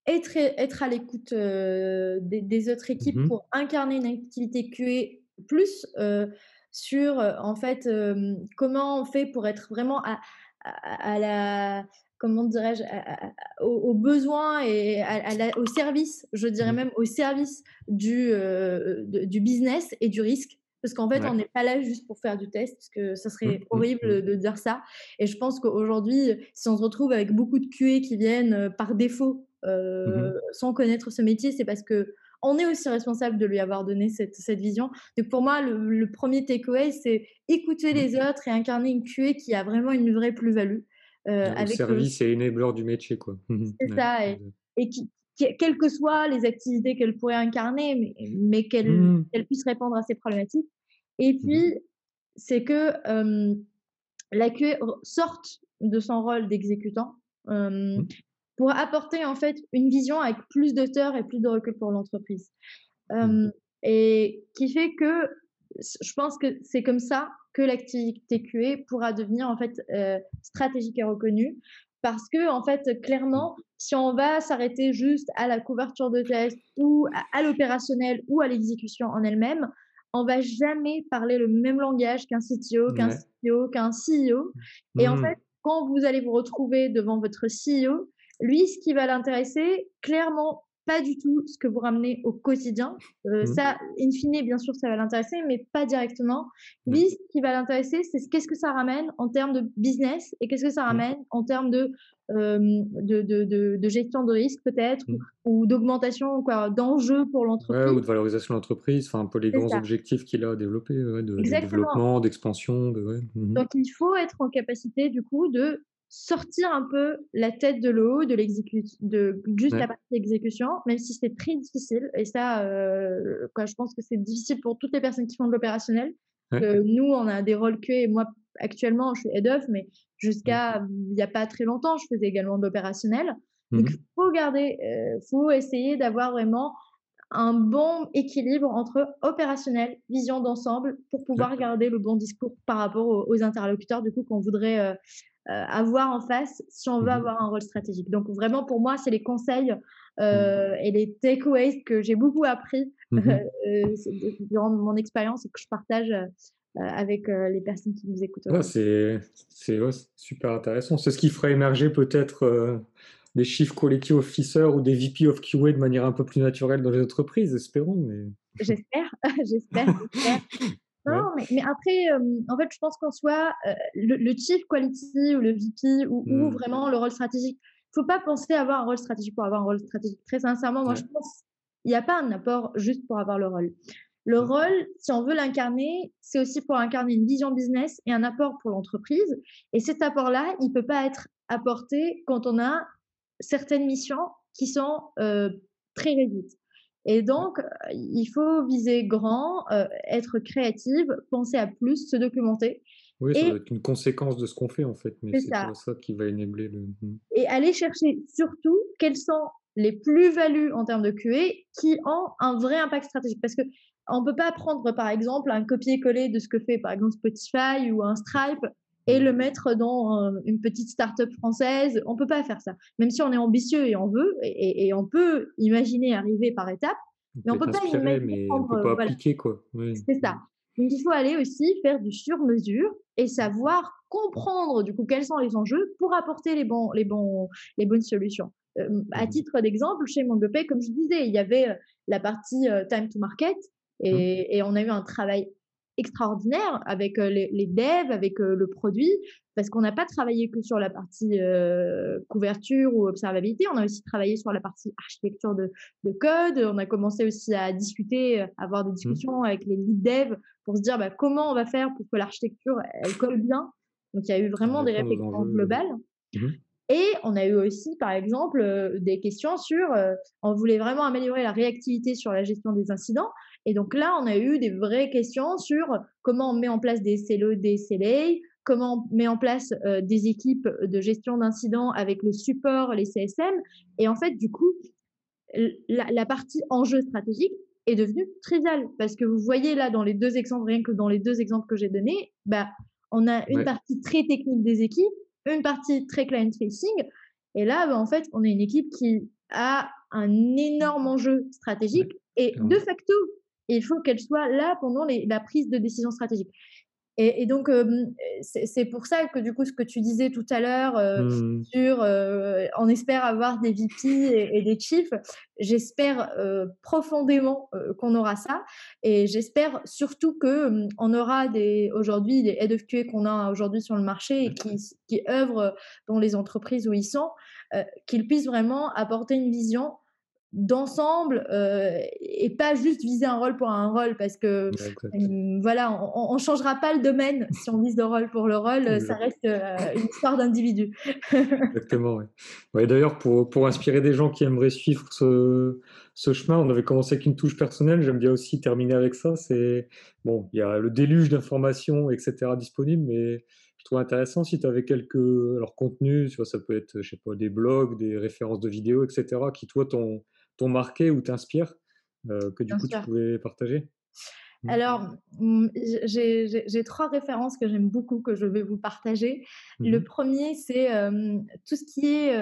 être être à l'écoute, heu, des des autres Mmh équipes mh. pour incarner une activité QA plus, heu, sur, heu, en fait, comment on fait pour être vraiment à à à la comment dirais-je? Aux aux besoins et à à la au service, je dirais Mmh. même au service du, de du business et du risque. Parce qu'en fait, on n'est pas là juste pour faire du test, parce que ça Mmh, serait mmh, mmh. horrible de dire ça et je pense qu'aujourd'hui, si on se retrouve avec beaucoup de QA qui viennent, par défaut, Mmh heu, mh. sans connaître ce métier, c'est parce qu'on est aussi responsable de lui avoir donné cette cette vision. Donc pour moi, le le 1er takeaway, c'est écouter Mmh. les autres et incarner une QA qui a vraiment une vraie plus-value, Ouais, au avec, heu service et enabler du métier quoi. Mmh C'est. Ouais, ça et et qui qui quelles que soient les activités qu'elle pourrait incarner, mais mais qu'elle Mmh. puisse répondre à ces problématiques et Mmh puis, c'est que, la QA sorte de son rôle d'exécutant, Mmh. Pour apporter en fait une vision avec plus de hauteur et plus de recul pour l'entreprise. Mmh. Hem et qui fait que je pense que c'est comme ça que l'activité QA pourra devenir en fait, heu, stratégique et reconnue. Parce qu'en fait, Mmh. clairement, si on va s'arrêter juste à la couverture de test ou à à l'opérationnel ou à l'exécution en elle-même, on va jamais parler le même langage qu'un CTO, qu'un Ouais. Qu'un CEO et en fait, Mmh. quand vous allez vous retrouver devant votre CEO, lui, ce qui va l'intéresser, clairement, pas du tout ce que vous ramenez au quotidien. Heu, Mmh. ça, in fine, bien sûr, ça va l'intéresser, mais pas directement. Ouais. Lui, ce qui va l'intéresser, c'est ce qu'est-ce que ça ramène en termes de business et qu'est-ce que ça Mmh. ramène en termes de, hem, de de de de gestion de risque peut-être ou Mmh. ou d'augmentation d'enjeux pour Ouais, ou l'entreprise. de valorisation de l'entreprise, enfin un peu les grands ça. objectifs qu'il a ouais, de développement, d'expansion, ouais. Mmh. Donc il faut être en capacité du coup de sortir un peu la tête de l'eau de de juste la partie exécution, même si c'est très difficile. Et ça, euh, quoi, je pense que c'est difficile pour toutes les personnes qui font de l'opérationnel. Euh, nous, on a des rôles. Et moi, actuellement, je suis head of, mais jusqu'à il n'y a pas très longtemps, je faisais également de l'opérationnel. Donc, il mmh faut garder, euh, faut essayer d'avoir vraiment un bon équilibre entre opérationnel, vision d'ensemble, pour pouvoir garder le bon discours par rapport aux, interlocuteurs du coup qu'on voudrait euh, euh, avoir en face si on veut mmh avoir un rôle stratégique. Donc vraiment pour moi, c'est les conseils mmh. euh, et les takeaways que j'ai beaucoup appris mmh *laughs* durant mon expérience et que je partage avec les personnes qui nous écoutent. c'est super intéressant. C'est ce qui ferait émerger peut-être des chiffres quality officers ou des VP of QA de manière un peu plus naturelle dans les entreprises, espérons. Mais... *laughs* *laughs* J'espère, j'espère, Non, mais, après, euh, en fait, je pense qu'en soit euh, le, Chief Quality ou le VP ou, hmm. vraiment le rôle stratégique, il ne faut pas penser avoir un rôle stratégique pour avoir un rôle stratégique. Très sincèrement, moi, je pense qu'il n'y a pas un apport juste pour avoir le rôle. Le rôle, si on veut l'incarner, c'est aussi pour incarner une vision business et un apport pour l'entreprise. Et cet apport-là, il ne peut pas être apporté quand on a certaines missions qui sont euh, très réduites. Et donc, il faut viser grand, euh, être créative, penser à plus, se documenter. Oui, ça va être une conséquence de ce qu'on fait en fait, mais c'est ça. ça qui va enabler le. Mmh. Et aller chercher surtout quelles sont les plus-values en termes de QA qui ont un vrai impact stratégique. Parce que on ne peut pas prendre par exemple un copier-coller de ce que fait par exemple Spotify ou un Stripe et le mettre dans euh, une petite start-up française. On peut pas faire ça. Même si on est ambitieux et on veut, et, on peut imaginer arriver par étapes, mais on peut pas imaginer mais on peut pas appliquer quoi. C'est ça. Donc il faut aller aussi faire du sur-mesure et savoir comprendre du coup quels sont les enjeux pour apporter les bons, les bons, les bonnes solutions. Euh, à titre d'exemple, chez MongoPay, comme je disais, il y avait euh, la partie time to market et, mmh. et, on a eu un travail extraordinaire avec les, devs, avec le produit, parce qu'on n'a pas travaillé que sur la partie couverture ou observabilité, on a aussi travaillé sur la partie architecture de, code, on a commencé aussi à discuter, à avoir des mmh. discussions avec les lead devs pour se dire bah, comment on va faire pour que l'architecture, elle colle bien. Donc il y a eu vraiment des réflexions globales. Mmh. Et on a eu aussi, par exemple, des questions sur, on voulait vraiment améliorer la réactivité sur la gestion des incidents. Et donc là, on a eu des vraies questions sur comment on met en place des CLO, des CLA, comment on met en place des équipes de gestion d'incidents avec le support, les CSM. Et en fait, du coup, la, partie enjeu stratégique est devenue triviale parce que vous voyez là dans les deux exemples, rien que dans les deux exemples que j'ai donnés, bah, on a une partie très technique des équipes une partie très client-facing. Et là, bah, en fait, on est une équipe qui a un énorme enjeu stratégique et de facto, il faut qu'elle soit là pendant la prise de décision stratégique. Et, donc, c'est pour ça que du coup, ce que tu disais tout à l'heure mmh. sur on espère avoir des VP et, des chiefs, j'espère profondément qu'on aura ça. Et j'espère surtout qu'on on aura des aujourd'hui des head of QA qu'on a aujourd'hui sur le marché et qui, qui œuvrent dans les entreprises où ils sont, qu'ils puissent vraiment apporter une vision d'ensemble euh, et pas juste viser un rôle pour un rôle parce que mmh, voilà on, on, changera pas le domaine *laughs* si on vise le rôle pour le rôle ça reste euh, une histoire d'individu. *laughs* Exactement ouais. ouais d'ailleurs pour, pour inspirer des gens qui aimeraient suivre ce, ce chemin on avait commencé avec une touche personnelle j'aime bien aussi terminer avec ça c'est bon il y a le déluge d'informations etc disponibles mais je trouve intéressant si tu avais quelques alors contenus tu vois, ça peut être je sais pas des blogs des références de vidéos etc qui toi ton t'ont marqué ou t'inspirent, euh, que du coup tu pouvais partager? Mmh. alors, mmh, j'ai trois références que j'aime beaucoup, que je vais vous partager. Le mmh premier, c'est tout, ce qui est,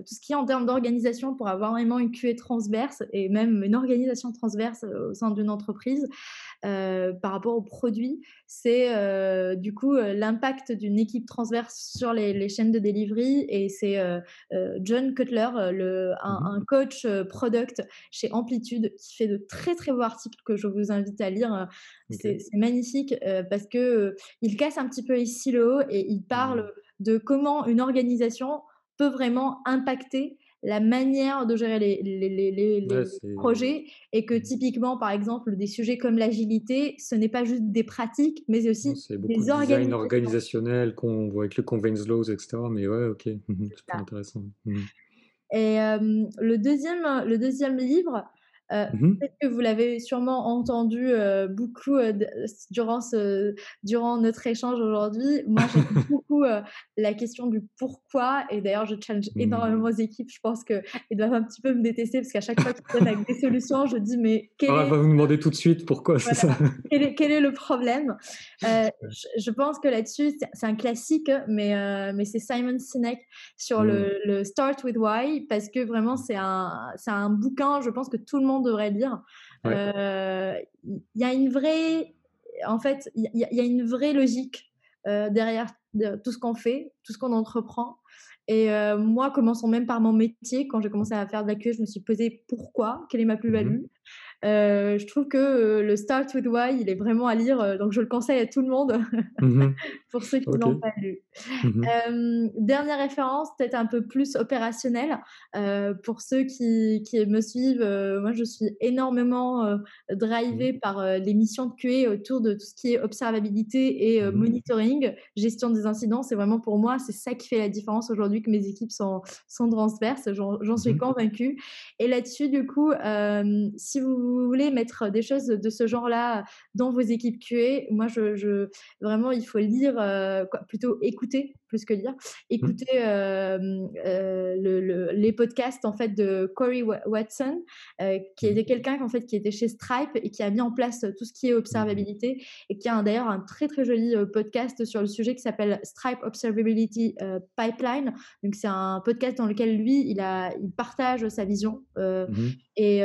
tout ce qui est en termes d'organisation pour avoir vraiment une QA transverse et même une organisation transverse au sein d'une entreprise. Euh, par rapport aux produits, c'est euh, du coup euh, l'impact d'une équipe transverse sur les, chaînes de delivery. Et c'est John Cutler, le, mmh un, coach product chez Amplitude, qui fait de très très beaux articles que je vous invite à lire. C'est magnifique parce que il casse un petit peu les silos et il parle mmh de comment une organisation peut vraiment impacter la manière de gérer les, les, les, les projets et que mmh. typiquement, par exemple, des sujets comme l'agilité, ce n'est pas juste des pratiques, mais aussi des organisations. organisationnel qu'on voit avec le conveyance laws, etc. Mais ouais, ok, c'est intéressant. Et le, deuxième, le deuxième livre, euh, mmh peut-être que vous l'avez sûrement entendu euh, beaucoup euh, durant, ce, durant notre échange aujourd'hui. Moi, j'aime *laughs* beaucoup la question du pourquoi. Et d'ailleurs, je challenge mmh. énormément aux équipes. Je pense qu'ils doivent un petit peu me détester parce qu'à chaque fois qu'ils viennent avec des solutions, je dis mais quel ah, est... va vous demander tout de suite pourquoi c'est ça. Quel est, quel est, le problème? *laughs* Je, pense que là-dessus, c'est un classique, mais, mais c'est Simon Sinek sur le, mmh. le, Start with Why parce que vraiment, c'est un, un bouquin, je pense que tout le monde devrait lire. Euh, il y a une vraie, en fait, il y, a une vraie logique euh, derrière tout ce qu'on fait, tout ce qu'on entreprend. Et euh, moi, commençons même par mon métier, quand j'ai commencé à faire de la queue, je me suis posé pourquoi, quelle est ma plus-value. Euh, je trouve que euh, le Start with Why, il est vraiment à lire, euh, donc je le conseille à tout le monde mmh *laughs* pour ceux qui n'ont pas lu. Mmh dernière référence, peut-être un peu plus opérationnelle, pour ceux qui, qui me suivent. moi, je suis énormément drivée mmh. par les missions de QA autour de tout ce qui est observabilité et monitoring, gestion des incidents. C'est vraiment pour moi, c'est ça qui fait la différence aujourd'hui que mes équipes sont, sont transverses. J'en suis convaincue. Et là-dessus, du coup, si vous vous voulez mettre des choses de ce genre-là dans vos équipes QA, moi, je, vraiment, il faut lire, euh, plutôt écouter plus que lire, mmh. écouter euh, euh, les podcasts en fait de Corey Watson, qui était mmh. quelqu'un en fait qui était chez Stripe et qui a mis en place tout ce qui est mmh. observabilité et qui a d'ailleurs un très très joli podcast sur le sujet qui s'appelle Stripe Observability Pipeline. Donc c'est un podcast dans lequel lui il a il partage sa vision et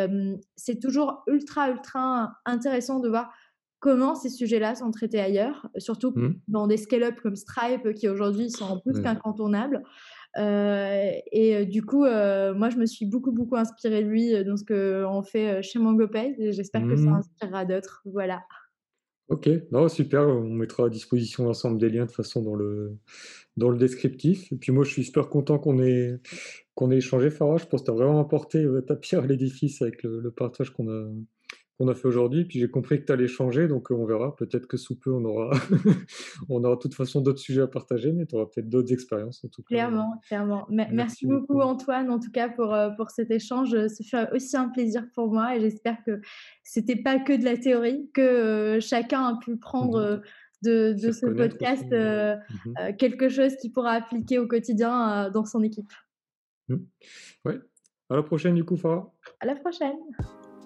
c'est toujours ultra, ultra intéressant de voir comment ces sujets-là sont traités ailleurs, surtout mmh. dans des scale-up comme Stripe qui aujourd'hui sont plus qu'incontournables. Euh, et euh, du coup, euh, moi, je me suis beaucoup, beaucoup inspirée de lui dans ce qu'on fait chez MangoPay. J'espère que ça mmh. inspirera d'autres. Voilà. Ok, non, super. On mettra à disposition l'ensemble des liens de façon dans le, dans le descriptif. Et puis moi, je suis super content qu'on ait, qu'on ait échangé, Farah. Je pense que tu as vraiment apporté ta pierre à l'édifice avec le partage qu'on a, qu'on a fait aujourd'hui. Puis j'ai compris que tu allais changer, donc euh, on verra. Peut-être que sous peu, on aura, *laughs* on aura de toute façon d'autres sujets à partager, mais tu auras peut-être d'autres expériences en tout cas. Clairement, clairement. Merci, beaucoup, Antoine, en tout cas, pour, euh, pour cet échange. Ce fut aussi un plaisir pour moi et j'espère que c'était pas que de la théorie, que euh, chacun a pu prendre. Mmh de, de ce podcast mmh quelque chose qu'il pourra appliquer au quotidien dans son équipe. Mmh. Ouais. À la prochaine du coup, Farah. À la prochaine.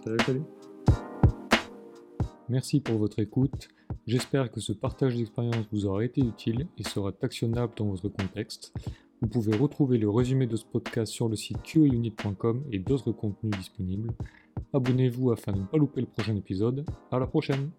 Salut, salut. Merci pour votre écoute. J'espère que ce partage d'expérience vous aura été utile et sera actionnable dans votre contexte. Vous pouvez retrouver le résumé de ce podcast sur le site qaunit.com et d'autres contenus disponibles. Abonnez-vous afin de ne pas louper le prochain épisode. À la prochaine!